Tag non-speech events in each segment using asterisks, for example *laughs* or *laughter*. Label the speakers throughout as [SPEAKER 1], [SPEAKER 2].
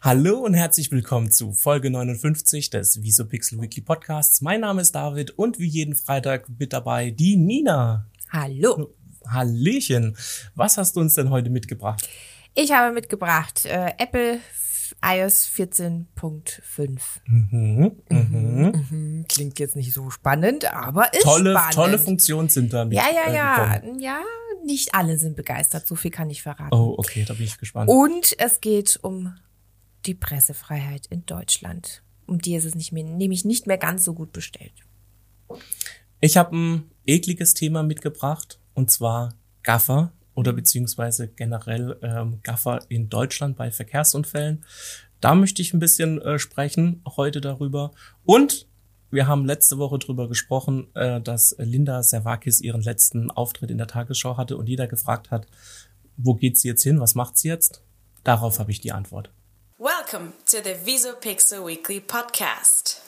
[SPEAKER 1] Hallo und herzlich willkommen zu Folge 59 des Visopixel Weekly Podcasts. Mein Name ist David und wie jeden Freitag mit dabei die Nina.
[SPEAKER 2] Hallo.
[SPEAKER 1] Hallöchen. Was hast du uns denn heute mitgebracht?
[SPEAKER 2] Ich habe mitgebracht äh, Apple iOS 14.5.
[SPEAKER 1] Mhm, mhm.
[SPEAKER 2] Mhm, Klingt jetzt nicht so spannend, aber ist
[SPEAKER 1] Tolle,
[SPEAKER 2] spannend.
[SPEAKER 1] tolle Funktionen sind da mit.
[SPEAKER 2] Ja, ja,
[SPEAKER 1] äh,
[SPEAKER 2] ja.
[SPEAKER 1] gekommen.
[SPEAKER 2] Ja, nicht alle sind begeistert, so viel kann ich verraten.
[SPEAKER 1] Oh, okay, da bin ich gespannt.
[SPEAKER 2] Und es geht um die Pressefreiheit in Deutschland. Um die ist es nicht mehr, nämlich nicht mehr ganz so gut bestellt.
[SPEAKER 1] Ich habe ein ekliges Thema mitgebracht und zwar Gaffer oder beziehungsweise generell ähm, Gaffer in Deutschland bei Verkehrsunfällen. Da möchte ich ein bisschen äh, sprechen heute darüber. Und wir haben letzte Woche drüber gesprochen, äh, dass Linda Servakis ihren letzten Auftritt in der Tagesschau hatte und jeder gefragt hat, wo geht sie jetzt hin, was macht sie jetzt? Darauf habe ich die Antwort.
[SPEAKER 3] Welcome to the Visopixel Weekly Podcast.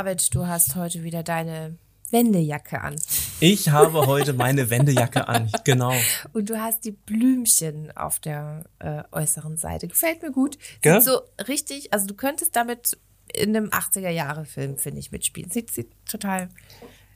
[SPEAKER 2] David, du hast heute wieder deine Wendejacke an.
[SPEAKER 1] Ich habe heute meine Wendejacke an, genau.
[SPEAKER 2] Und du hast die Blümchen auf der äh, äußeren Seite. Gefällt mir gut.
[SPEAKER 1] Gell?
[SPEAKER 2] Sieht so richtig, also du könntest damit in einem 80er-Jahre-Film, finde ich, mitspielen. Sieht, sieht total.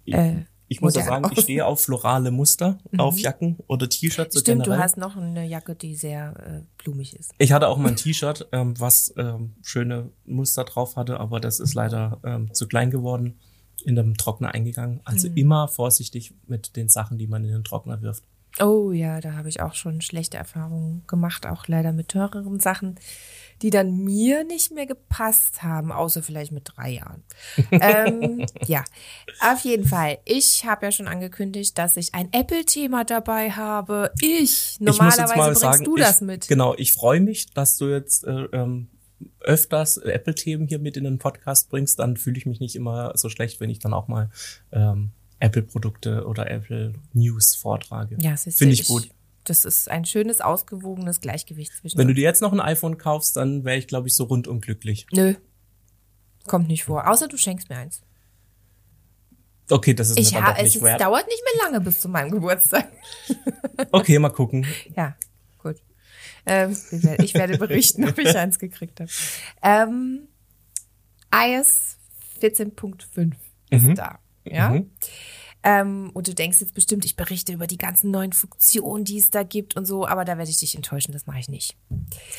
[SPEAKER 2] Äh,
[SPEAKER 1] Ich muss ja sagen, ich stehe auf florale Muster auf Jacken oder T-Shirts.
[SPEAKER 2] Stimmt,
[SPEAKER 1] generell.
[SPEAKER 2] du hast noch eine Jacke, die sehr äh, blumig ist.
[SPEAKER 1] Ich hatte auch mal ein T-Shirt, ähm, was ähm, schöne Muster drauf hatte, aber das ist leider ähm, zu klein geworden, in den Trockner eingegangen. Also
[SPEAKER 2] Mhm.
[SPEAKER 1] immer vorsichtig mit den Sachen, die man in den Trockner wirft.
[SPEAKER 2] Oh ja, da habe ich auch schon schlechte Erfahrungen gemacht, auch leider mit teureren Sachen, die dann mir nicht mehr gepasst haben, außer vielleicht mit drei Jahren. *laughs* ähm, ja, auf jeden Fall. Ich habe ja schon angekündigt, dass ich ein Apple-Thema dabei habe. Ich,
[SPEAKER 1] ich
[SPEAKER 2] normalerweise
[SPEAKER 1] mal
[SPEAKER 2] bringst
[SPEAKER 1] sagen,
[SPEAKER 2] du
[SPEAKER 1] ich,
[SPEAKER 2] das mit.
[SPEAKER 1] Genau, ich freue mich, dass du jetzt äh, ähm, öfters Apple-Themen hier mit in den Podcast bringst. Dann fühle ich mich nicht immer so schlecht, wenn ich dann auch mal ähm, Apple-Produkte oder Apple-News vortrage.
[SPEAKER 2] Ja,
[SPEAKER 1] Finde ich gut.
[SPEAKER 2] Das ist ein schönes, ausgewogenes Gleichgewicht zwischen
[SPEAKER 1] Wenn du dir jetzt noch ein iPhone kaufst, dann wäre ich, glaube ich, so rundum glücklich.
[SPEAKER 2] Nö. Kommt nicht vor. Außer du schenkst mir eins.
[SPEAKER 1] Okay, das ist
[SPEAKER 2] Ich
[SPEAKER 1] mir dann doch
[SPEAKER 2] es,
[SPEAKER 1] nicht
[SPEAKER 2] es
[SPEAKER 1] wert.
[SPEAKER 2] dauert nicht mehr lange bis zu meinem Geburtstag. *laughs*
[SPEAKER 1] Okay, mal gucken. *laughs*
[SPEAKER 2] Ja, gut. Ähm, ich werde- ich werde berichten, ob ich eins gekriegt habe. Ähm, iOS 14.5 ist da. Ja.
[SPEAKER 1] Mhm.
[SPEAKER 2] Ähm, und du denkst jetzt bestimmt, ich berichte über die ganzen neuen Funktionen, die es da gibt und so, aber da werde ich dich enttäuschen, das mache ich nicht.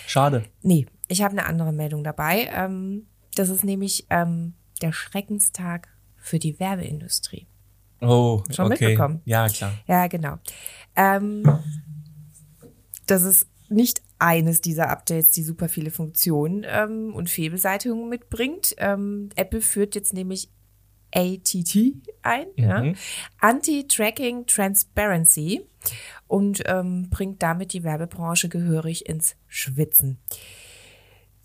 [SPEAKER 1] Schade.
[SPEAKER 2] Nee, ich habe eine andere Meldung dabei. Ähm, das ist nämlich ähm, der Schreckenstag für die Werbeindustrie.
[SPEAKER 1] Oh,
[SPEAKER 2] Schon
[SPEAKER 1] okay.
[SPEAKER 2] mitbekommen?
[SPEAKER 1] Ja, klar.
[SPEAKER 2] Ja, genau. Ähm, das ist nicht eines dieser Updates, die super viele Funktionen ähm, und Fehlbeseitigungen mitbringt. Ähm, Apple führt jetzt nämlich ATT ein, ja? Anti-Tracking Transparency und ähm, bringt damit die Werbebranche gehörig ins Schwitzen.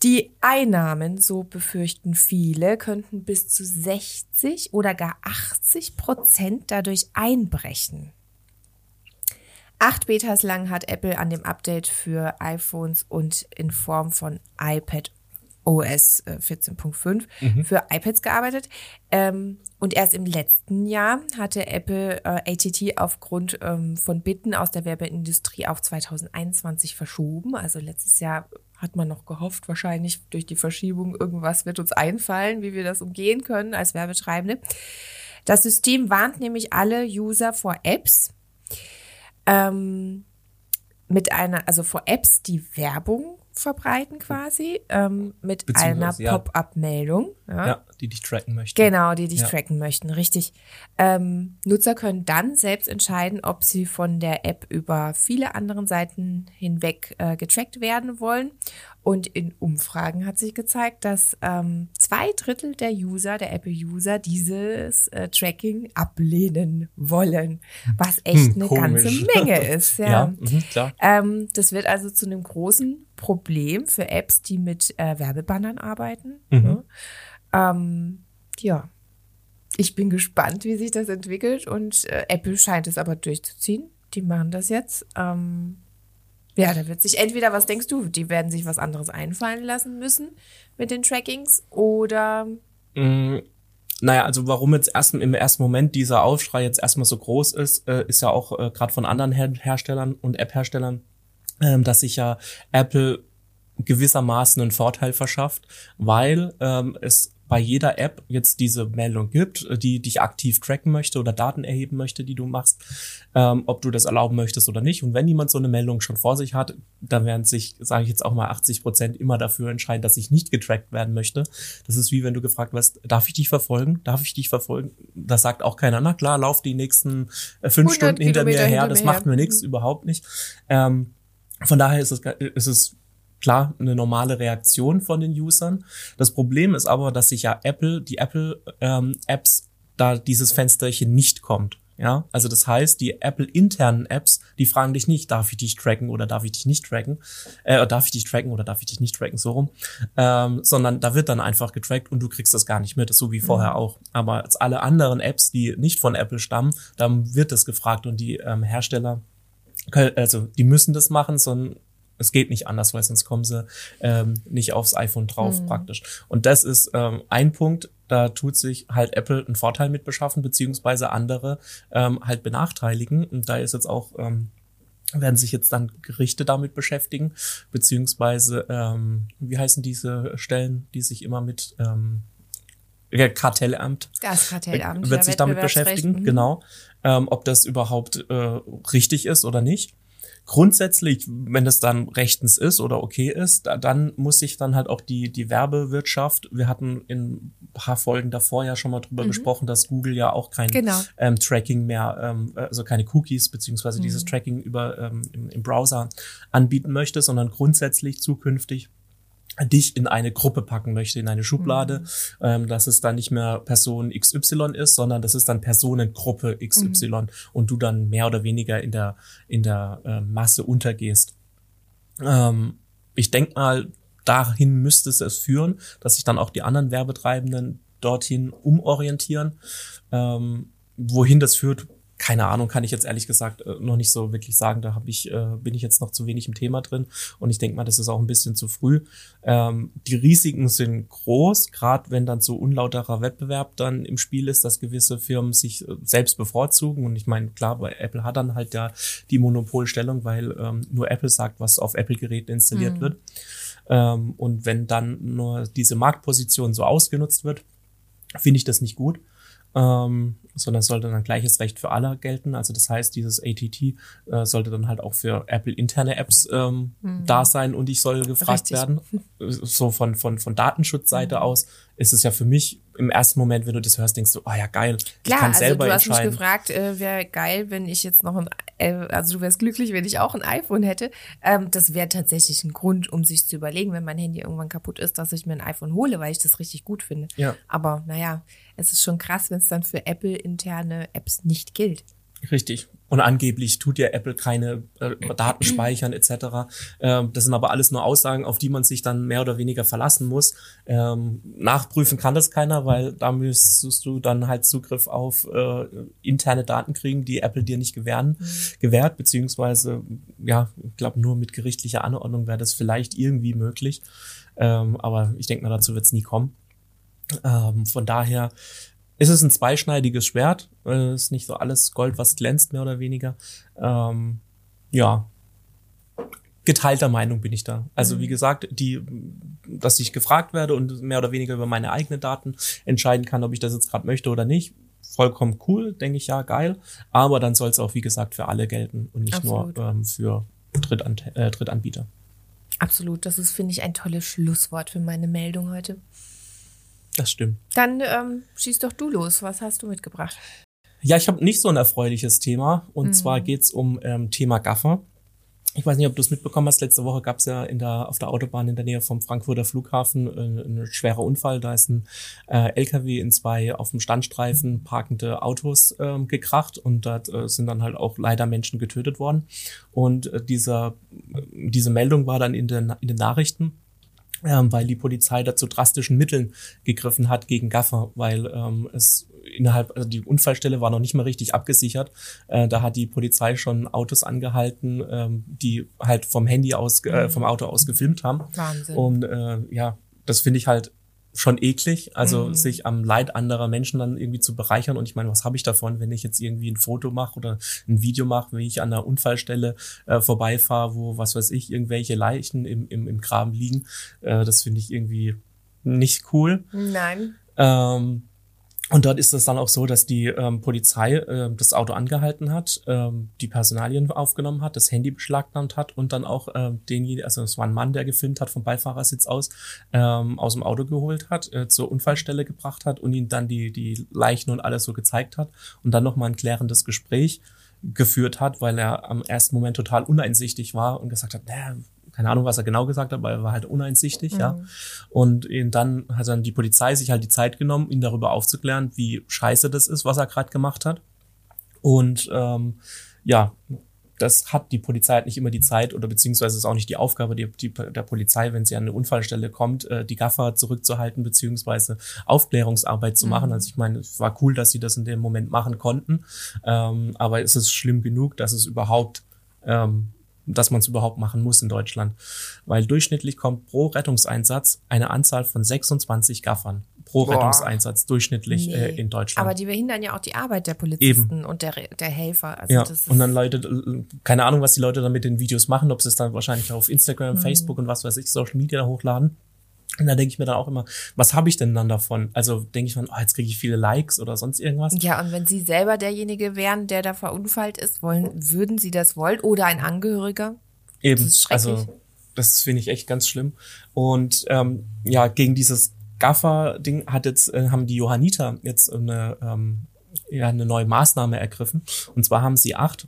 [SPEAKER 2] Die Einnahmen, so befürchten viele, könnten bis zu 60 oder gar 80 Prozent dadurch einbrechen. Acht Betas lang hat Apple an dem Update für iPhones und in Form von iPad OS äh, 14.5 für iPads gearbeitet. Ähm, und erst im letzten Jahr hatte Apple äh, ATT aufgrund ähm, von Bitten aus der Werbeindustrie auf 2021 verschoben. Also letztes Jahr hat man noch gehofft, wahrscheinlich durch die Verschiebung irgendwas wird uns einfallen, wie wir das umgehen können als Werbetreibende. Das System warnt nämlich alle User vor Apps, ähm, mit einer, also vor Apps, die Werbung verbreiten quasi, ähm, mit einer. Pop-up-Meldung. Ja.
[SPEAKER 1] Ja, die dich tracken möchten.
[SPEAKER 2] Genau, die dich
[SPEAKER 1] Ja.
[SPEAKER 2] tracken möchten, richtig. Ähm, Nutzer können dann selbst entscheiden, ob sie von der App über viele anderen Seiten hinweg äh, getrackt werden wollen. Und in Umfragen hat sich gezeigt, dass ähm, zwei Drittel der User, der Apple-User, dieses äh, Tracking ablehnen wollen, was echt
[SPEAKER 1] Hm,
[SPEAKER 2] eine ganze Menge *laughs* ist. Ja.
[SPEAKER 1] Ja, mhm, klar.
[SPEAKER 2] Ähm, das wird also zu einem großen Problem für Apps, die mit äh, Werbebannern arbeiten.
[SPEAKER 1] Mhm.
[SPEAKER 2] Ne? Ähm, ja, ich bin gespannt, wie sich das entwickelt und äh, Apple scheint es aber durchzuziehen. Die machen das jetzt. Ähm, ja, da wird sich entweder, was denkst du, die werden sich was anderes einfallen lassen müssen mit den Trackings oder
[SPEAKER 1] Mm, Naja, also warum jetzt erst im ersten Moment dieser Aufschrei jetzt erstmal so groß ist, äh, ist ja auch äh, gerade von anderen Her Herstellern und App-Herstellern, ähm, dass sich ja Apple gewissermaßen einen Vorteil verschafft, weil ähm, es bei jeder App jetzt diese Meldung gibt, äh, die dich aktiv tracken möchte oder Daten erheben möchte, die du machst, ähm, ob du das erlauben möchtest oder nicht. Und wenn jemand so eine Meldung schon vor sich hat, dann werden sich, sage ich jetzt auch mal, 80 Prozent immer dafür entscheiden, dass ich nicht getrackt werden möchte. Das ist wie wenn du gefragt wirst, darf ich dich verfolgen? Darf ich dich verfolgen? Das sagt auch keiner, na klar, lauf die nächsten äh, fünf
[SPEAKER 2] 100
[SPEAKER 1] Stunden hinter mir
[SPEAKER 2] Kilometer
[SPEAKER 1] her,
[SPEAKER 2] hinter
[SPEAKER 1] das
[SPEAKER 2] mir
[SPEAKER 1] macht
[SPEAKER 2] her.
[SPEAKER 1] mir nichts,
[SPEAKER 2] Mhm.
[SPEAKER 1] überhaupt nicht. Ähm, von daher ist es, ist es klar eine normale Reaktion von den Usern. Das Problem ist aber, dass sich ja Apple, die Apple ähm, Apps, da dieses Fensterchen nicht kommt. Ja, also das heißt, die Apple internen Apps, die fragen dich nicht, darf ich dich tracken oder darf ich dich nicht tracken, äh, darf ich dich tracken oder darf ich dich nicht tracken, so rum, ähm, sondern da wird dann einfach getrackt und du kriegst das gar nicht mit, so wie vorher auch. Aber als alle anderen Apps, die nicht von Apple stammen, dann wird das gefragt und die ähm, Hersteller können- also die müssen das machen, sondern es geht nicht anders, weil sonst kommen sie ähm, nicht aufs iPhone drauf praktisch. Und das ist ähm, ein Punkt, da tut sich halt Apple einen Vorteil mit beschaffen, beziehungsweise andere ähm, halt benachteiligen. Und da ist jetzt auch, ähm, werden sich jetzt dann Gerichte damit beschäftigen, beziehungsweise, ähm, wie heißen diese Stellen, die sich immer mit ähm, ja, Kartellamt
[SPEAKER 2] das Kartellamt.
[SPEAKER 1] wird sich damit beschäftigen,
[SPEAKER 2] Mhm.
[SPEAKER 1] genau, ähm, ob das überhaupt äh, richtig ist oder nicht. Grundsätzlich, wenn es dann rechtens ist oder okay ist, da, dann muss sich dann halt auch die, die Werbewirtschaft, wir hatten in ein paar Folgen davor ja schon mal drüber gesprochen, dass Google ja auch kein
[SPEAKER 2] Mhm. Genau.
[SPEAKER 1] ähm, Tracking mehr, ähm, also keine Cookies, beziehungsweise
[SPEAKER 2] Mhm.
[SPEAKER 1] dieses Tracking über ähm, im, im Browser anbieten möchte, sondern grundsätzlich zukünftig dich in eine Gruppe packen möchte, in eine Schublade, ähm, dass es dann nicht mehr Person XY ist, sondern das ist dann Personengruppe XY und du dann mehr oder weniger in der, in der äh, Masse untergehst. Ähm, ich denk mal, dahin müsste es es führen, dass sich dann auch die anderen Werbetreibenden dorthin umorientieren. Ähm, wohin das führt, keine Ahnung, kann ich jetzt ehrlich gesagt äh, noch nicht so wirklich sagen. Da hab ich, äh, bin ich jetzt noch zu wenig im Thema drin und ich denke mal, das ist auch ein bisschen zu früh. Ähm, die Risiken sind groß, gerade wenn dann so unlauterer Wettbewerb dann im Spiel ist, dass gewisse Firmen sich äh, selbst bevorzugen. Und ich meine, klar, bei Apple hat dann halt ja die Monopolstellung, weil ähm, nur Apple sagt, was auf Apple-Geräten installiert wird. Ähm, und wenn dann nur diese Marktposition so ausgenutzt wird, finde ich das nicht gut. Ähm, sondern es sollte dann gleiches Recht für alle gelten. Also das heißt, dieses ATT äh, sollte dann halt auch für Apple interne Apps ähm, da sein und ich soll gefragt
[SPEAKER 2] Richtig.
[SPEAKER 1] werden. So von, von, von Datenschutzseite aus ist es ja für mich im ersten Moment, wenn du das hörst, denkst du, oh ja, geil, ich
[SPEAKER 2] Klar,
[SPEAKER 1] kann
[SPEAKER 2] also
[SPEAKER 1] selber
[SPEAKER 2] du hast mich gefragt, äh, wäre geil, wenn ich jetzt noch ein, äh, also du wärst glücklich, wenn ich auch ein iPhone hätte. Ähm, das wäre tatsächlich ein Grund, um sich zu überlegen, wenn mein Handy irgendwann kaputt ist, dass ich mir ein iPhone hole, weil ich das richtig gut finde.
[SPEAKER 1] Ja.
[SPEAKER 2] Aber naja, es ist schon krass, wenn es dann für Apple interne Apps nicht gilt.
[SPEAKER 1] Richtig. Und angeblich tut ja Apple keine äh, Daten speichern etc. Ähm, das sind aber alles nur Aussagen, auf die man sich dann mehr oder weniger verlassen muss. Ähm, nachprüfen kann das keiner, weil da müsstest du dann halt Zugriff auf äh, interne Daten kriegen, die Apple dir nicht gewähren, gewährt, beziehungsweise, ja, ich glaube, nur mit gerichtlicher Anordnung wäre das vielleicht irgendwie möglich. Ähm, aber ich denke mal, dazu wird es nie kommen. Ähm, von daher ist es ein zweischneidiges Schwert. Äh, ist nicht so alles Gold, was glänzt, mehr oder weniger. Ähm, ja. Geteilter Meinung bin ich da. Also wie gesagt, die, dass ich gefragt werde und mehr oder weniger über meine eigenen Daten entscheiden kann, ob ich das jetzt gerade möchte oder nicht. Vollkommen cool, denke ich ja, geil. Aber dann soll es auch, wie gesagt, für alle gelten und nicht
[SPEAKER 2] Absolut.
[SPEAKER 1] nur ähm, für Drittan äh, Drittanbieter.
[SPEAKER 2] Absolut, das ist, finde ich, ein tolles Schlusswort für meine Meldung heute.
[SPEAKER 1] Das stimmt.
[SPEAKER 2] Dann ähm, schieß doch du los. Was hast du mitgebracht?
[SPEAKER 1] Ja, ich habe nicht so ein erfreuliches Thema. Und zwar geht's um ähm, Thema Gaffer. ich weiß nicht, ob du es mitbekommen hast, letzte Woche gab es ja in der, auf der Autobahn in der Nähe vom Frankfurter Flughafen äh, ein schwerer Unfall. Da ist ein äh, LKW in zwei auf dem Standstreifen parkende Autos äh, gekracht und dort äh, sind dann halt auch leider Menschen getötet worden. Und äh, dieser, diese Meldung war dann in den, in den Nachrichten ähm, weil die Polizei da zu drastischen Mitteln gegriffen hat gegen Gaffer, weil ähm, es innerhalb, also die Unfallstelle war noch nicht mal richtig abgesichert. Äh, da hat die Polizei schon Autos angehalten, ähm, die halt vom Handy aus, äh, vom Auto aus gefilmt haben.
[SPEAKER 2] Wahnsinn.
[SPEAKER 1] Und äh, ja, das finde ich halt schon eklig, also
[SPEAKER 2] Mhm.
[SPEAKER 1] sich am Leid anderer Menschen dann irgendwie zu bereichern. Und ich meine, was habe ich davon, wenn ich jetzt irgendwie ein Foto mache oder ein Video mache, wenn ich an einer Unfallstelle äh, vorbeifahre, wo, was weiß ich, irgendwelche Leichen im, im, im Graben liegen. Äh, das finde ich irgendwie nicht cool.
[SPEAKER 2] Nein.
[SPEAKER 1] Ähm, und dort ist es dann auch so, dass die ähm, Polizei ähm, das Auto angehalten hat, ähm, die Personalien aufgenommen hat, das Handy beschlagnahmt hat und dann auch ähm, denjenigen, also es war ein Mann, der gefilmt hat vom Beifahrersitz aus, ähm, aus dem Auto geholt hat, äh, zur Unfallstelle gebracht hat und ihm dann die, die Leichen und alles so gezeigt hat und dann nochmal ein klärendes Gespräch geführt hat, weil er am ersten Moment total uneinsichtig war und gesagt hat, naja, keine Ahnung, was er genau gesagt hat, aber er war halt uneinsichtig, ja. Und ihn dann hat dann die Polizei sich halt die Zeit genommen, ihn darüber aufzuklären, wie scheiße das ist, was er gerade gemacht hat. Und ähm, ja, das hat die Polizei halt nicht immer die Zeit oder beziehungsweise ist auch nicht die Aufgabe die, die, der Polizei, wenn sie an eine Unfallstelle kommt, äh, die Gaffer zurückzuhalten beziehungsweise Aufklärungsarbeit zu machen. Also ich meine, es war cool, dass sie das in dem Moment machen konnten, ähm, aber es ist schlimm genug, dass es überhaupt ähm, dass man es überhaupt machen muss in Deutschland. Weil durchschnittlich kommt pro Rettungseinsatz eine Anzahl von 26 Gaffern pro
[SPEAKER 2] Boah.
[SPEAKER 1] Rettungseinsatz durchschnittlich
[SPEAKER 2] Nee.
[SPEAKER 1] äh, in Deutschland.
[SPEAKER 2] Aber die behindern ja auch die Arbeit der Polizisten und der, der Helfer. Also
[SPEAKER 1] ja, und dann Leute, keine Ahnung, was die Leute dann mit den Videos machen, ob sie es dann wahrscheinlich auf Instagram,
[SPEAKER 2] Mhm.
[SPEAKER 1] Facebook und was weiß ich, Social Media hochladen. Und da denke ich mir dann auch immer, was habe ich denn dann davon? Also denke ich mir, oh, jetzt kriege ich viele Likes oder sonst irgendwas.
[SPEAKER 2] Ja, und wenn Sie selber derjenige wären, der da verunfallt ist, wollen, würden Sie das wollen? Oder ein Angehöriger?
[SPEAKER 1] Eben,
[SPEAKER 2] Das
[SPEAKER 1] also das finde ich echt ganz schlimm. Und ähm, ja, gegen dieses Gaffer-Ding hat jetzt äh, haben die Johanniter jetzt eine ähm, ja eine neue Maßnahme ergriffen. Und zwar haben sie acht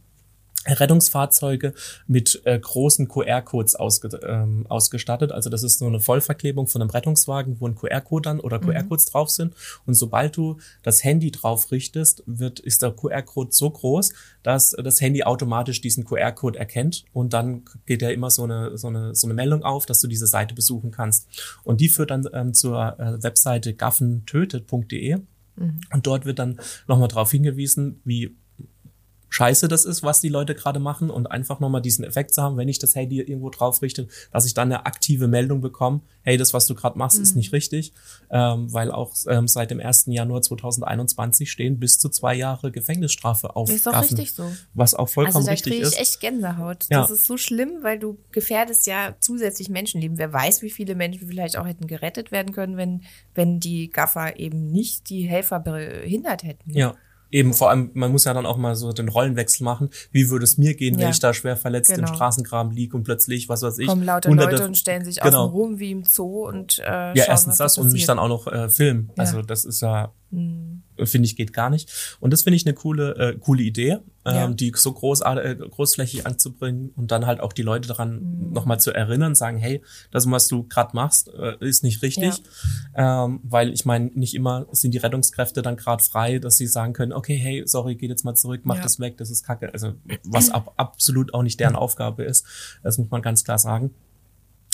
[SPEAKER 1] Rettungsfahrzeuge mit äh, großen QR-Codes ausge, ähm, ausgestattet. Also das ist so eine Vollverklebung von einem Rettungswagen, wo ein QR-Code dann oder QR-Codes drauf sind. Und sobald du das Handy drauf richtest, wird, ist der QR-Code so groß, dass das Handy automatisch diesen QR-Code erkennt. Und dann geht ja immer so eine, so eine, so eine Meldung auf, dass du diese Seite besuchen kannst. Und die führt dann ähm, zur äh, Webseite gaffentötet.de. Und dort wird dann nochmal darauf hingewiesen, wie scheiße das ist, was die Leute gerade machen und einfach nochmal diesen Effekt zu haben, wenn ich das Handy irgendwo drauf richte, dass ich dann eine aktive Meldung bekomme, hey, das, was du gerade machst, ist nicht richtig, ähm, weil auch ähm, seit dem 1. Januar 2021 stehen bis zu zwei Jahre Gefängnisstrafe auf
[SPEAKER 2] Ist doch
[SPEAKER 1] Gaffen,
[SPEAKER 2] richtig so.
[SPEAKER 1] was auch vollkommen
[SPEAKER 2] Also da
[SPEAKER 1] richtig
[SPEAKER 2] kriege ich
[SPEAKER 1] ist.
[SPEAKER 2] echt Gänsehaut.
[SPEAKER 1] Ja.
[SPEAKER 2] Das ist so schlimm, weil du gefährdest ja zusätzlich Menschenleben. Wer weiß, wie viele Menschen vielleicht auch hätten gerettet werden können, wenn, wenn die Gaffer eben nicht die Helfer behindert hätten.
[SPEAKER 1] Ja. Eben, vor allem, man muss ja dann auch mal so den Rollenwechsel machen. Wie würde es mir gehen, wenn
[SPEAKER 2] Ja.
[SPEAKER 1] ich da schwer verletzt
[SPEAKER 2] Genau.
[SPEAKER 1] im Straßengraben liege und plötzlich, was weiß ich,
[SPEAKER 2] Kommen lauter
[SPEAKER 1] hunderte-
[SPEAKER 2] Leute und stellen sich
[SPEAKER 1] genau.
[SPEAKER 2] außen rum wie im Zoo und äh,
[SPEAKER 1] Ja,
[SPEAKER 2] schauen,
[SPEAKER 1] erstens das
[SPEAKER 2] da
[SPEAKER 1] und mich
[SPEAKER 2] passiert.
[SPEAKER 1] dann auch noch äh, filmen. Also das ist ja,
[SPEAKER 2] Hm.
[SPEAKER 1] Finde ich, geht gar nicht. Und das finde ich eine coole, äh, coole Idee, ähm,
[SPEAKER 2] Ja.
[SPEAKER 1] die so groß, äh, großflächig anzubringen und dann halt auch die Leute daran
[SPEAKER 2] Mhm.
[SPEAKER 1] nochmal zu erinnern, sagen, hey, das, was du gerade machst, äh, ist nicht richtig. Ähm, weil ich meine, nicht immer sind die Rettungskräfte dann gerade frei, dass sie sagen können, okay, hey, sorry, geht jetzt mal zurück, mach
[SPEAKER 2] Ja.
[SPEAKER 1] das weg, das ist kacke. Also was ab, absolut auch nicht deren Aufgabe ist. Das muss man ganz klar sagen.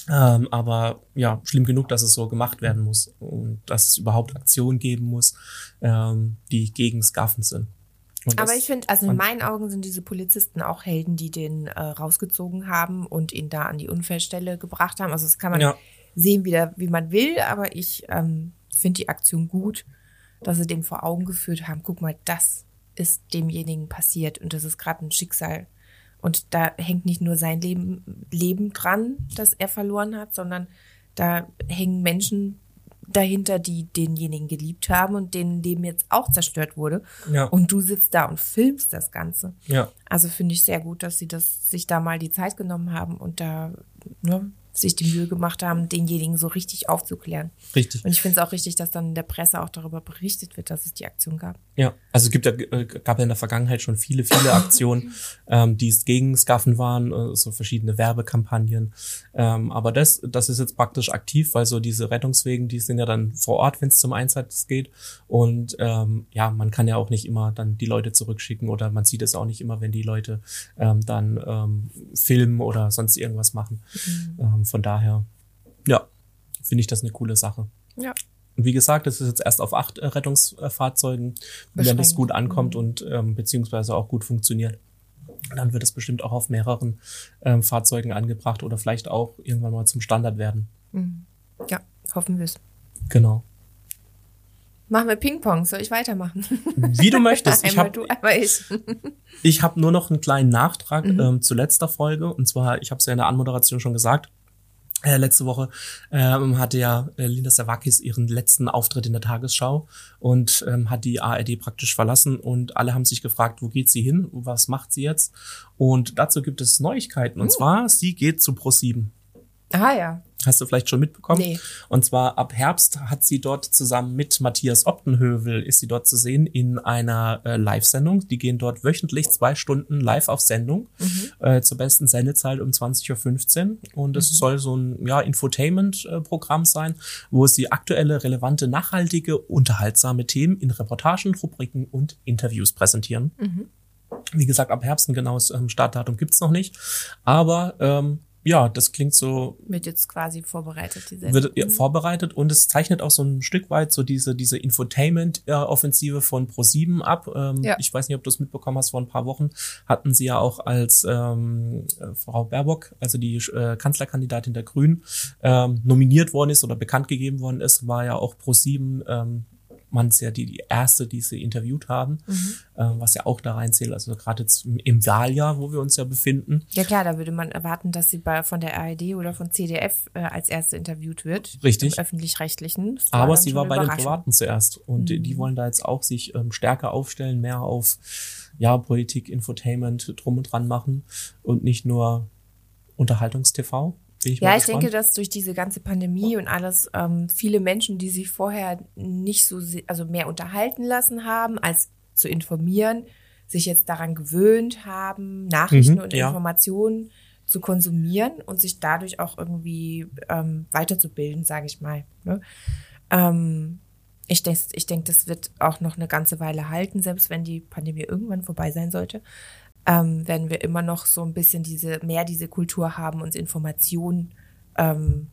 [SPEAKER 1] Ähm, aber ja, schlimm genug, dass es so gemacht werden muss und dass es überhaupt Aktionen geben muss, ähm, die gegen Skaffen sind. Und
[SPEAKER 2] Aber ich finde, also in meinen Augen sind diese Polizisten auch Helden, die den äh, rausgezogen haben und ihn da an die Unfallstelle gebracht haben. Also das kann man
[SPEAKER 1] Ja.
[SPEAKER 2] sehen, wieder, wie man will, aber ich ähm, finde die Aktion gut, dass sie den vor Augen geführt haben. Guck mal, das ist demjenigen passiert und das ist gerade ein Schicksal. Und da hängt nicht nur sein Leben, Leben dran, das er verloren hat, sondern da hängen Menschen dahinter, die denjenigen geliebt haben und denen Leben jetzt auch zerstört wurde.
[SPEAKER 1] Ja.
[SPEAKER 2] Und du sitzt da und filmst das Ganze.
[SPEAKER 1] Ja.
[SPEAKER 2] Also finde ich sehr gut, dass sie das sich da mal die Zeit genommen haben und da ne, sich die Mühe gemacht haben, denjenigen so richtig aufzuklären.
[SPEAKER 1] Richtig.
[SPEAKER 2] Und ich finde es auch richtig, dass dann in der Presse auch darüber berichtet wird, dass es die Aktion gab.
[SPEAKER 1] Ja, also es gibt ja, äh, gab ja in der Vergangenheit schon viele, viele Aktionen, *laughs* ähm, die es gegen Skaffen waren, äh, so verschiedene Werbekampagnen. Ähm, aber das, das ist jetzt praktisch aktiv, weil so diese Rettungswegen, die sind ja dann vor Ort, wenn es zum Einsatz geht. Und ähm, ja, man kann ja auch nicht immer dann die Leute zurückschicken oder man sieht es auch nicht immer, wenn die Leute ähm, dann ähm, filmen oder sonst irgendwas machen. Ähm, von daher, ja, finde ich das eine coole Sache.
[SPEAKER 2] Ja.
[SPEAKER 1] Und wie gesagt, das ist jetzt erst auf acht äh, Rettungsfahrzeugen. Wenn das gut ankommt und ähm, beziehungsweise auch gut funktioniert, dann wird es bestimmt auch auf mehreren ähm, Fahrzeugen angebracht oder vielleicht auch irgendwann mal zum Standard werden.
[SPEAKER 2] Ja, hoffen wir es.
[SPEAKER 1] Genau.
[SPEAKER 2] Machen wir Ping-Pong. Soll ich weitermachen?
[SPEAKER 1] Wie du möchtest. *laughs* Ich
[SPEAKER 2] einmal
[SPEAKER 1] habe
[SPEAKER 2] du, einmal ich.
[SPEAKER 1] ich hab nur noch einen kleinen Nachtrag
[SPEAKER 2] Mhm.
[SPEAKER 1] ähm, zu letzter Folge. Und zwar, ich habe es ja in der Anmoderation schon gesagt, äh, letzte Woche ähm, hatte ja äh, Linda Savakis ihren letzten Auftritt in der Tagesschau und ähm, hat die ARD praktisch verlassen und alle haben sich gefragt, wo geht sie hin, was macht sie jetzt? Und dazu gibt es Neuigkeiten. Und
[SPEAKER 2] Uh.
[SPEAKER 1] zwar, sie geht zu Pro7.
[SPEAKER 2] Ah ja.
[SPEAKER 1] Hast du vielleicht schon mitbekommen?
[SPEAKER 2] Nee.
[SPEAKER 1] Und zwar ab Herbst hat sie dort zusammen mit Matthias Optenhövel ist sie dort zu sehen in einer äh, Live-Sendung. Die gehen dort wöchentlich zwei Stunden live auf Sendung äh, zur besten Sendezeit um 20.15 Uhr. Und es soll so ein ja, Infotainment-Programm sein, wo sie aktuelle, relevante, nachhaltige, unterhaltsame Themen in Reportagen, Rubriken und Interviews präsentieren. Wie gesagt, ab Herbst ein genaues ähm, Startdatum gibt's noch nicht. Aber ähm, ja, das klingt so
[SPEAKER 2] Wird jetzt quasi vorbereitet, die Sendung.
[SPEAKER 1] wird ja, vorbereitet und es zeichnet auch so ein Stück weit so diese diese Infotainment-Offensive von Pro7 ab. Ähm,
[SPEAKER 2] Ja.
[SPEAKER 1] Ich weiß nicht, ob du es mitbekommen hast. Vor ein paar Wochen hatten sie ja auch als ähm, äh, Frau Baerbock, also die äh, Kanzlerkandidatin der Grünen, ähm, nominiert worden ist oder bekannt gegeben worden ist, war ja auch Pro7 ähm, man ist ja die, die erste, die sie interviewt haben, äh, was ja auch da reinzählt. Also gerade jetzt im- Wahljahr, wo wir uns ja befinden.
[SPEAKER 2] Ja klar, da würde man erwarten, dass sie bei, von der ARD oder von CDF äh, als erste interviewt wird.
[SPEAKER 1] Richtig.
[SPEAKER 2] Öffentlich-rechtlichen.
[SPEAKER 1] Aber sie war bei den. Privaten zuerst und die- die wollen da jetzt auch sich ähm, stärker aufstellen, mehr auf ja Politik, Infotainment drum und dran machen und nicht nur Unterhaltungstv. Ich
[SPEAKER 2] Ja, ich
[SPEAKER 1] gespannt.
[SPEAKER 2] denke, dass durch diese ganze Pandemie und alles ähm, viele Menschen, die sich vorher nicht so, also mehr unterhalten lassen haben, als zu informieren, sich jetzt daran gewöhnt haben, Nachrichten
[SPEAKER 1] Mhm,
[SPEAKER 2] und
[SPEAKER 1] ja.
[SPEAKER 2] Informationen zu konsumieren und sich dadurch auch irgendwie ähm, weiterzubilden, sage ich mal. Ne? Ähm, ich denke, ich denk, das wird auch noch eine ganze Weile halten, selbst wenn die Pandemie irgendwann vorbei sein sollte ähm, werden wir immer noch so ein bisschen diese, mehr diese Kultur haben, uns Informationen ähm,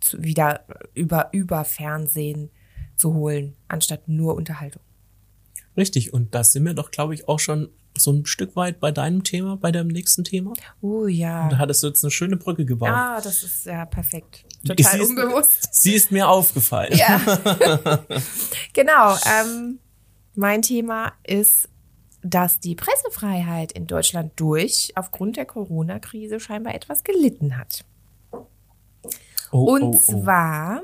[SPEAKER 2] zu, wieder über, über Fernsehen zu holen, anstatt nur Unterhaltung.
[SPEAKER 1] Richtig, und da sind wir doch, glaube ich, auch schon so ein Stück weit bei deinem Thema, bei deinem nächsten Thema.
[SPEAKER 2] Oh ja.
[SPEAKER 1] Da hattest du jetzt eine schöne Brücke gebaut.
[SPEAKER 2] Ah, das ist ja perfekt.
[SPEAKER 1] Sie
[SPEAKER 2] Total
[SPEAKER 1] ist-
[SPEAKER 2] unbewusst. *laughs*
[SPEAKER 1] Sie ist mir aufgefallen.
[SPEAKER 2] Ja. *laughs* genau. Ähm, mein Thema ist, dass die Pressefreiheit in Deutschland durch, aufgrund der Corona-Krise, scheinbar etwas gelitten hat.
[SPEAKER 1] Oh,
[SPEAKER 2] Und
[SPEAKER 1] oh, oh.
[SPEAKER 2] zwar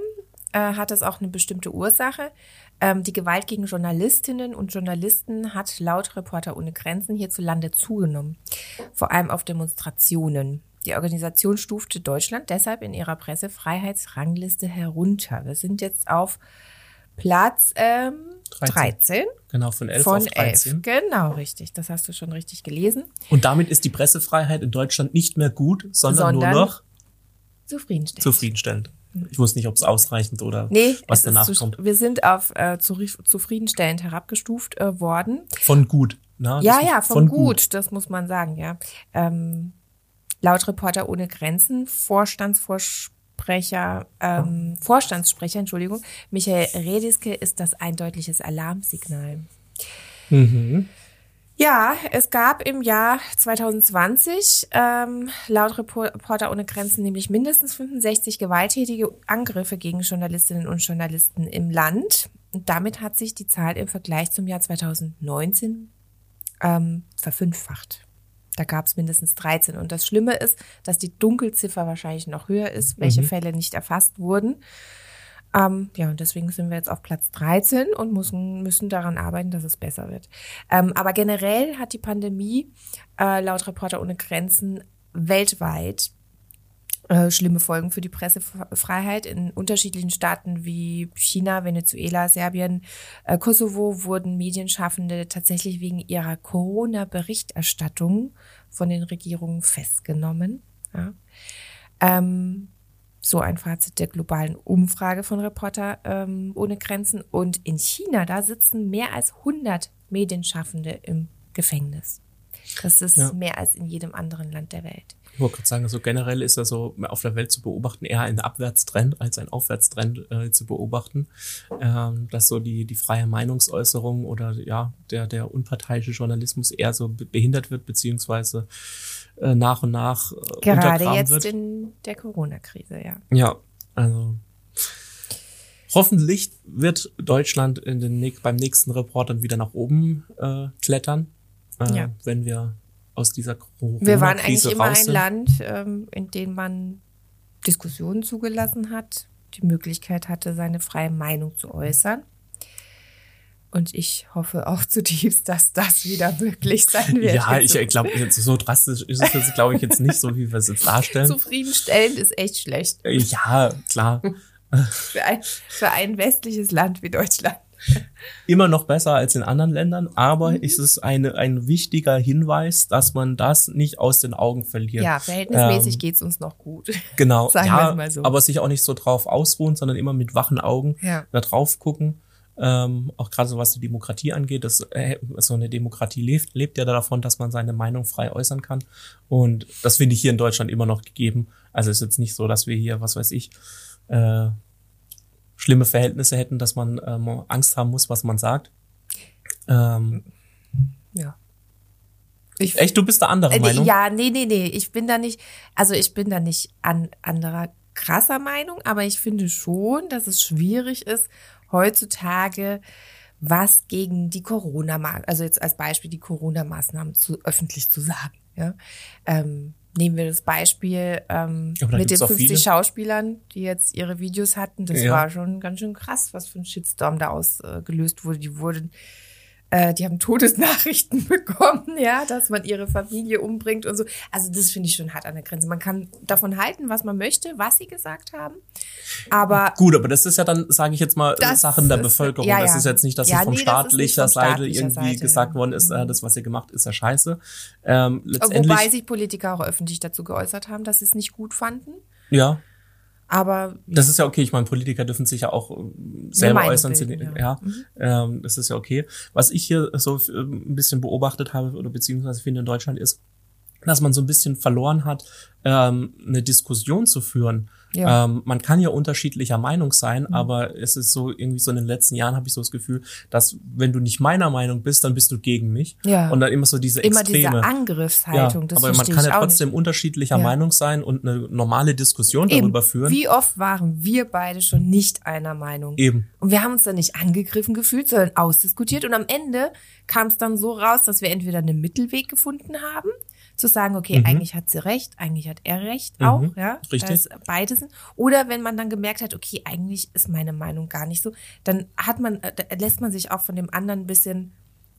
[SPEAKER 2] äh, hat es auch eine bestimmte Ursache. Ähm, die Gewalt gegen Journalistinnen und Journalisten hat laut Reporter ohne Grenzen hierzulande zugenommen. Vor allem auf Demonstrationen. Die Organisation stufte Deutschland deshalb in ihrer Pressefreiheitsrangliste herunter. Wir sind jetzt auf Platz ähm,
[SPEAKER 1] 13.
[SPEAKER 2] 13
[SPEAKER 1] Genau, von 11
[SPEAKER 2] von
[SPEAKER 1] auf 13.
[SPEAKER 2] 11. Genau, richtig. Das hast du schon richtig gelesen.
[SPEAKER 1] Und damit ist die Pressefreiheit in Deutschland nicht mehr gut, sondern,
[SPEAKER 2] Sondern
[SPEAKER 1] nur noch
[SPEAKER 2] Zufriedenstellend.
[SPEAKER 1] zufriedenstellend. Ich wusste nicht, ob es ausreichend oder
[SPEAKER 2] Nee,
[SPEAKER 1] was danach kommt.
[SPEAKER 2] wir sind auf äh, zu, zufriedenstellend herabgestuft äh, worden.
[SPEAKER 1] Von gut. Na,
[SPEAKER 2] Ja,
[SPEAKER 1] das ist
[SPEAKER 2] ja, von, gut, das muss man sagen, ja. Ähm, laut Reporter ohne Grenzen, Vorstandsvorsprecher, ähm, Vorstandssprecher, Entschuldigung, Michael Rediske ist das ein deutliches Alarmsignal.
[SPEAKER 1] Mhm.
[SPEAKER 2] Ja, es gab im Jahr 2020 ähm, laut Repor- Reporter ohne Grenzen nämlich mindestens 65 gewalttätige Angriffe gegen Journalistinnen und Journalisten im Land. Und damit hat sich die Zahl im Vergleich zum Jahr 2019 ähm, verfünffacht. Da gab es mindestens 13. Und das Schlimme ist, dass die Dunkelziffer wahrscheinlich noch höher ist, welche Fälle nicht erfasst wurden. Ähm, ja, und deswegen sind wir jetzt auf Platz 13 und müssen, müssen daran arbeiten, dass es besser wird. Ähm, aber generell hat die Pandemie äh, laut Reporter ohne Grenzen weltweit äh, schlimme Folgen für die Pressefreiheit. In unterschiedlichen Staaten wie China, Venezuela, Serbien, äh, Kosovo wurden Medienschaffende tatsächlich wegen ihrer Corona-Berichterstattung von den Regierungen festgenommen. Ja. Ähm, so ein Fazit der globalen Umfrage von Reporter ähm, ohne Grenzen. Und in China, da sitzen mehr als 100 Medienschaffende im Gefängnis. Das ist ja. mehr als in jedem anderen Land der Welt.
[SPEAKER 1] Ich wollte gerade sagen, also generell ist er so auf der Welt zu beobachten, eher ein Abwärtstrend als ein Aufwärtstrend äh, zu beobachten. Ähm, dass so die, die freie Meinungsäußerung oder ja, der, der unparteiische Journalismus eher so behindert wird, beziehungsweise äh, nach und nach äh,
[SPEAKER 2] Gerade jetzt wird. in der Corona-Krise, ja.
[SPEAKER 1] Ja, also hoffentlich wird Deutschland in den, beim nächsten Report dann wieder nach oben äh, klettern, äh, ja. wenn wir aus dieser
[SPEAKER 2] Corona-Krise Wir waren eigentlich immer ein Land, ähm, in dem man Diskussionen zugelassen hat, die Möglichkeit hatte, seine freie Meinung zu äußern. Und ich hoffe auch *laughs* zutiefst, dass das wieder möglich sein wird.
[SPEAKER 1] Ja, ich glaube, so drastisch ist es jetzt, glaube ich, jetzt nicht so, wie wir es jetzt darstellen.
[SPEAKER 2] Zufriedenstellend ist echt schlecht.
[SPEAKER 1] Ja, klar.
[SPEAKER 2] für, ein, für ein westliches Land wie Deutschland. *laughs*
[SPEAKER 1] Immer noch besser als in anderen Ländern, aber mhm. ist es eine, ein wichtiger Hinweis, dass man das nicht aus den Augen verliert.
[SPEAKER 2] Ja, verhältnismäßig ähm, geht's uns noch gut. *laughs*
[SPEAKER 1] Genau, *laughs* ja, so. aber sich auch nicht so drauf ausruhen, sondern immer mit wachen Augen ja. da drauf gucken ähm, auch gerade so was die Demokratie angeht. Das, äh, so eine Demokratie lebt, lebt ja davon, dass man seine Meinung frei äußern kann. Und das finde ich hier in Deutschland immer noch gegeben. Also ist jetzt nicht so, dass wir hier, was weiß ich, äh, schlimme Verhältnisse hätten, dass man ähm, Angst haben muss, was man sagt. Ähm,
[SPEAKER 2] ja.
[SPEAKER 1] Ich, Echt, du bist da anderer äh, Meinung?
[SPEAKER 2] Ja, nee, nee, nee. Ich bin da nicht, also ich bin da nicht an anderer krasser Meinung, aber ich finde schon, dass es schwierig ist, heutzutage was gegen die Corona, also jetzt als Beispiel die Corona-Maßnahmen zu, öffentlich zu sagen. Ja? Ähm, nehmen wir das Beispiel ähm, mit den 50 viele. Schauspielern, die jetzt ihre Videos hatten. Das ja. war schon ganz schön krass, was für ein Shitstorm da ausgelöst wurde. Die wurden äh, die haben Todesnachrichten *laughs* bekommen, ja, dass man ihre Familie umbringt und so. Also das finde ich schon hart an der Grenze. Man kann davon halten, was man möchte, was sie gesagt haben. Aber
[SPEAKER 1] gut, aber das ist ja dann, sage ich jetzt mal, Sachen der Bevölkerung. Ja, ja. Das ist jetzt nicht, dass ja, es von nee, staatlicher Seite irgendwie Seite, gesagt worden ist, äh, das, was ihr gemacht, ist ja scheiße. Ähm,
[SPEAKER 2] letztendlich, Wobei sich Politiker auch öffentlich dazu geäußert haben, dass sie es nicht gut fanden.
[SPEAKER 1] Ja.
[SPEAKER 2] Aber
[SPEAKER 1] das ist ja okay. Ich meine, Politiker dürfen sich ja auch äh, selber äußern. Bilden, ja, ja. Mhm. Ähm, das ist ja okay. Was ich hier so äh, ein bisschen beobachtet habe oder beziehungsweise finde in Deutschland ist, dass man so ein bisschen verloren hat, ähm, eine Diskussion zu führen. Ja. Ähm, man kann ja unterschiedlicher Meinung sein, mhm. aber es ist so irgendwie so in den letzten Jahren habe ich so das Gefühl, dass wenn du nicht meiner Meinung bist, dann bist du gegen mich. Ja. Und dann immer so diese
[SPEAKER 2] immer Extreme. Immer diese Angriffshaltung. Ja,
[SPEAKER 1] das aber man kann ja trotzdem nicht. unterschiedlicher ja. Meinung sein und eine normale Diskussion Eben. darüber führen.
[SPEAKER 2] Wie oft waren wir beide schon nicht einer Meinung?
[SPEAKER 1] Eben.
[SPEAKER 2] Und wir haben uns dann nicht angegriffen gefühlt, sondern ausdiskutiert. Und am Ende kam es dann so raus, dass wir entweder einen Mittelweg gefunden haben zu sagen, okay, mhm. eigentlich hat sie recht, eigentlich hat er recht auch, mhm. ja,
[SPEAKER 1] richtig.
[SPEAKER 2] beide sind. Oder wenn man dann gemerkt hat, okay, eigentlich ist meine Meinung gar nicht so, dann hat man, äh, lässt man sich auch von dem anderen ein bisschen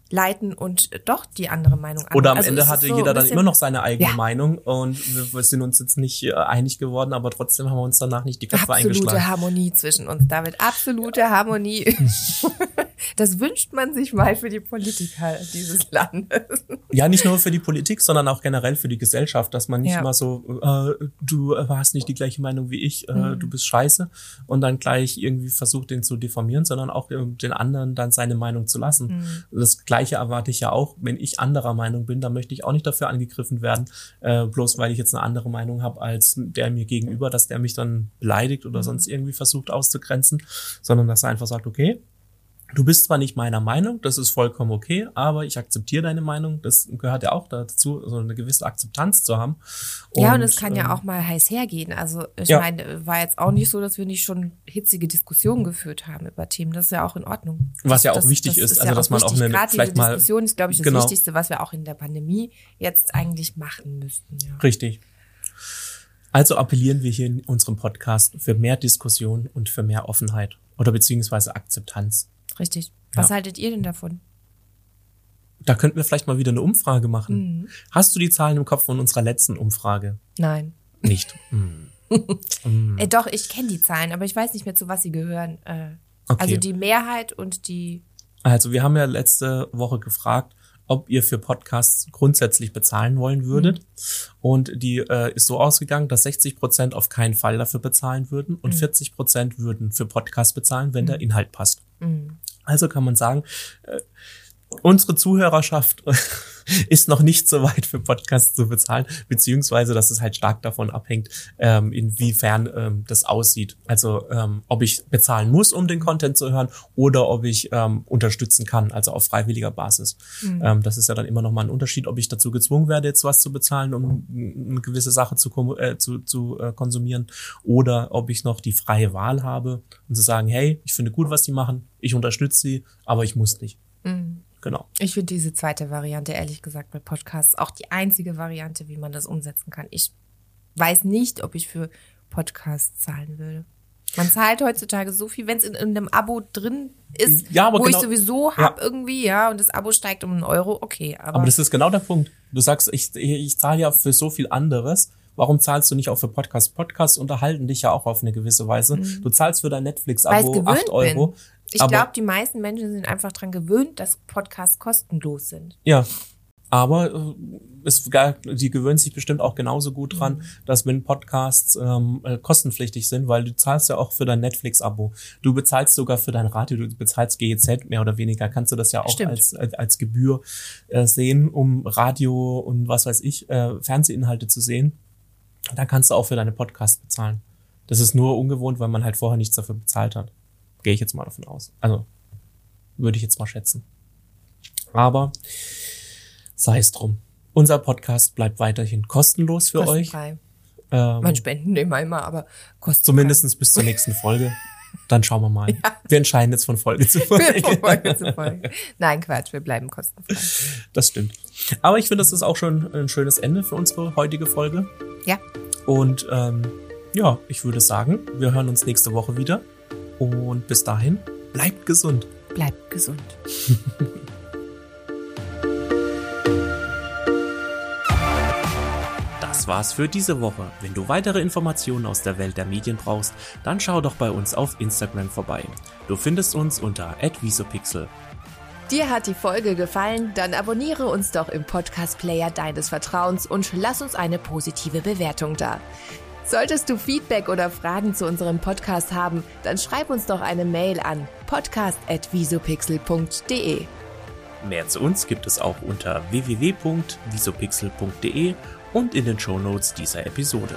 [SPEAKER 2] leiten und doch die andere Meinung
[SPEAKER 1] an. Oder am also Ende hatte so jeder dann immer noch seine eigene ja. Meinung und wir, wir, sind uns jetzt nicht äh, einig geworden, aber trotzdem haben wir uns danach nicht die Köpfe
[SPEAKER 2] absolute
[SPEAKER 1] eingeschlagen.
[SPEAKER 2] Absolute Harmonie zwischen uns, David. Absolute ja. Harmonie. *laughs* das wünscht man sich mal für die Politiker dieses Landes.
[SPEAKER 1] Ja, nicht nur für die Politik, sondern auch generell für die Gesellschaft, dass man nicht ja. immer so, äh, du hast nicht die gleiche Meinung wie ich, äh, mhm. du bist scheiße und dann gleich irgendwie versucht, den zu deformieren, sondern auch äh, den anderen dann seine Meinung zu lassen. Mhm. Das Gleiche erwarte ich ja auch, wenn ich anderer Meinung bin, dann möchte ich auch nicht dafür angegriffen werden, äh, bloß weil ich jetzt eine andere Meinung habe als der mir gegenüber, dass der mich dann beleidigt oder mhm. sonst irgendwie versucht auszugrenzen, sondern dass er einfach sagt, okay, Du bist zwar nicht meiner Meinung, das ist vollkommen okay, aber ich akzeptiere deine Meinung. Das gehört ja auch dazu, so eine gewisse Akzeptanz zu haben.
[SPEAKER 2] Und, ja, und es kann ähm, ja auch mal heiß hergehen. Also ich ja. meine, war jetzt auch nicht so, dass wir nicht schon hitzige Diskussionen geführt haben über Themen. Das ist ja auch in Ordnung.
[SPEAKER 1] Was ja auch
[SPEAKER 2] das,
[SPEAKER 1] wichtig
[SPEAKER 2] das
[SPEAKER 1] ist, also dass man auch eine
[SPEAKER 2] Gerade
[SPEAKER 1] vielleicht
[SPEAKER 2] mal Diskussion ist, glaube ich, das genau. Wichtigste, was wir auch in der Pandemie jetzt eigentlich machen müssten. Ja.
[SPEAKER 1] Richtig. Also appellieren wir hier in unserem Podcast für mehr Diskussion und für mehr Offenheit oder beziehungsweise Akzeptanz.
[SPEAKER 2] Richtig. Was ja. haltet ihr denn davon?
[SPEAKER 1] Da könnten wir vielleicht mal wieder eine Umfrage machen. Mhm. Hast du die Zahlen im Kopf von unserer letzten Umfrage?
[SPEAKER 2] Nein.
[SPEAKER 1] Nicht. *laughs* Mhm.
[SPEAKER 2] äh, doch, ich kenne die Zahlen, aber ich weiß nicht mehr, zu was sie gehören. Äh,
[SPEAKER 1] Okay.
[SPEAKER 2] Also die Mehrheit und die.
[SPEAKER 1] Also wir haben ja letzte Woche gefragt, ob ihr für Podcasts grundsätzlich bezahlen wollen würdet. Und die äh, ist so ausgegangen, dass 60 Prozent auf keinen Fall dafür bezahlen würden und 40 Prozent würden für Podcasts bezahlen, wenn der Inhalt passt. Also kann man sagen, äh, unsere Zuhörerschaft *laughs* ist noch nicht so weit für Podcasts zu bezahlen, beziehungsweise dass es halt stark davon abhängt, ähm, inwiefern ähm, das aussieht. Also ähm, ob ich bezahlen muss, um den Content zu hören, oder ob ich ähm, unterstützen kann, also auf freiwilliger Basis. Ähm, das ist ja dann immer noch mal ein Unterschied, ob ich dazu gezwungen werde, jetzt was zu bezahlen, um eine gewisse Sache zu, äh, zu, zu äh, konsumieren, oder ob ich noch die freie Wahl habe und zu sagen, hey, ich finde gut, was die machen, ich unterstütze sie, aber ich muss nicht. Genau.
[SPEAKER 2] Ich finde diese zweite Variante, ehrlich gesagt, bei Podcasts auch die einzige Variante, wie man das umsetzen kann. Ich weiß nicht, ob ich für Podcasts zahlen würde. Man zahlt heutzutage so viel, wenn es in, in einem Abo drin ist,
[SPEAKER 1] Ja,
[SPEAKER 2] wo
[SPEAKER 1] genau-
[SPEAKER 2] ich sowieso hab irgendwie, ja, und das Abo steigt um einen Euro, okay, aber,
[SPEAKER 1] Aber das ist genau der Punkt. Du sagst, ich, ich zahle ja für so viel anderes. Warum zahlst du nicht auch für Podcasts? Podcasts unterhalten dich ja auch auf eine gewisse Weise. Du zahlst für dein
[SPEAKER 2] ich
[SPEAKER 1] Netflix-Abo
[SPEAKER 2] gewöhnt
[SPEAKER 1] 8 Euro.
[SPEAKER 2] bin. Ich glaube, die meisten Menschen sind einfach dran gewöhnt, dass Podcasts kostenlos sind.
[SPEAKER 1] Ja. Aber äh, es, die gewöhnen sich bestimmt auch genauso gut dran, dass wenn Podcasts ähm, äh, kostenpflichtig sind, weil du zahlst ja auch für dein Netflix-Abo. Du bezahlst sogar für dein Radio, du bezahlst GEZ mehr oder weniger, kannst du das ja auch
[SPEAKER 2] Stimmt.
[SPEAKER 1] als, als, als Gebühr äh, sehen, um Radio und was weiß ich, äh, Fernsehinhalte zu sehen. Da kannst du auch für deine Podcasts bezahlen. Das ist nur ungewohnt, weil man halt vorher nichts dafür bezahlt hat. Gehe ich jetzt mal davon aus. Also, würde ich jetzt mal schätzen. Aber sei es drum. Unser Podcast bleibt weiterhin kostenlos für euch.
[SPEAKER 2] Kostenfrei.
[SPEAKER 1] Ähm,
[SPEAKER 2] Man spenden immer, immer, aber kostenfrei.
[SPEAKER 1] zumindest bis zur nächsten Folge. Dann schauen wir mal. *laughs* Wir entscheiden jetzt von Folge zu *laughs*
[SPEAKER 2] Von
[SPEAKER 1] Folge.
[SPEAKER 2] Folge zu Folge. Nein, Quatsch, wir bleiben kostenfrei.
[SPEAKER 1] Das stimmt. Aber ich finde, das ist auch schon ein schönes Ende für unsere heutige Folge.
[SPEAKER 2] Ja,
[SPEAKER 1] Und ähm, ja, ich würde sagen, wir hören uns nächste Woche wieder. Und bis dahin, bleibt gesund.
[SPEAKER 2] bleibt gesund. *laughs*
[SPEAKER 1] Das war's für diese Woche. Wenn du weitere Informationen aus der Welt der Medien brauchst, dann schau doch bei uns auf Instagram vorbei. Du findest uns unter @visopixel.
[SPEAKER 2] Dir hat die Folge gefallen? Dann abonniere uns doch im Podcast-Player deines Vertrauens und lass uns eine positive Bewertung da. Solltest du Feedback oder Fragen zu unserem Podcast haben, dann schreib uns doch eine Mail an podcast.visopixel.de.
[SPEAKER 1] Mehr zu uns gibt es auch unter www.visopixel.de und in den Shownotes dieser Episode.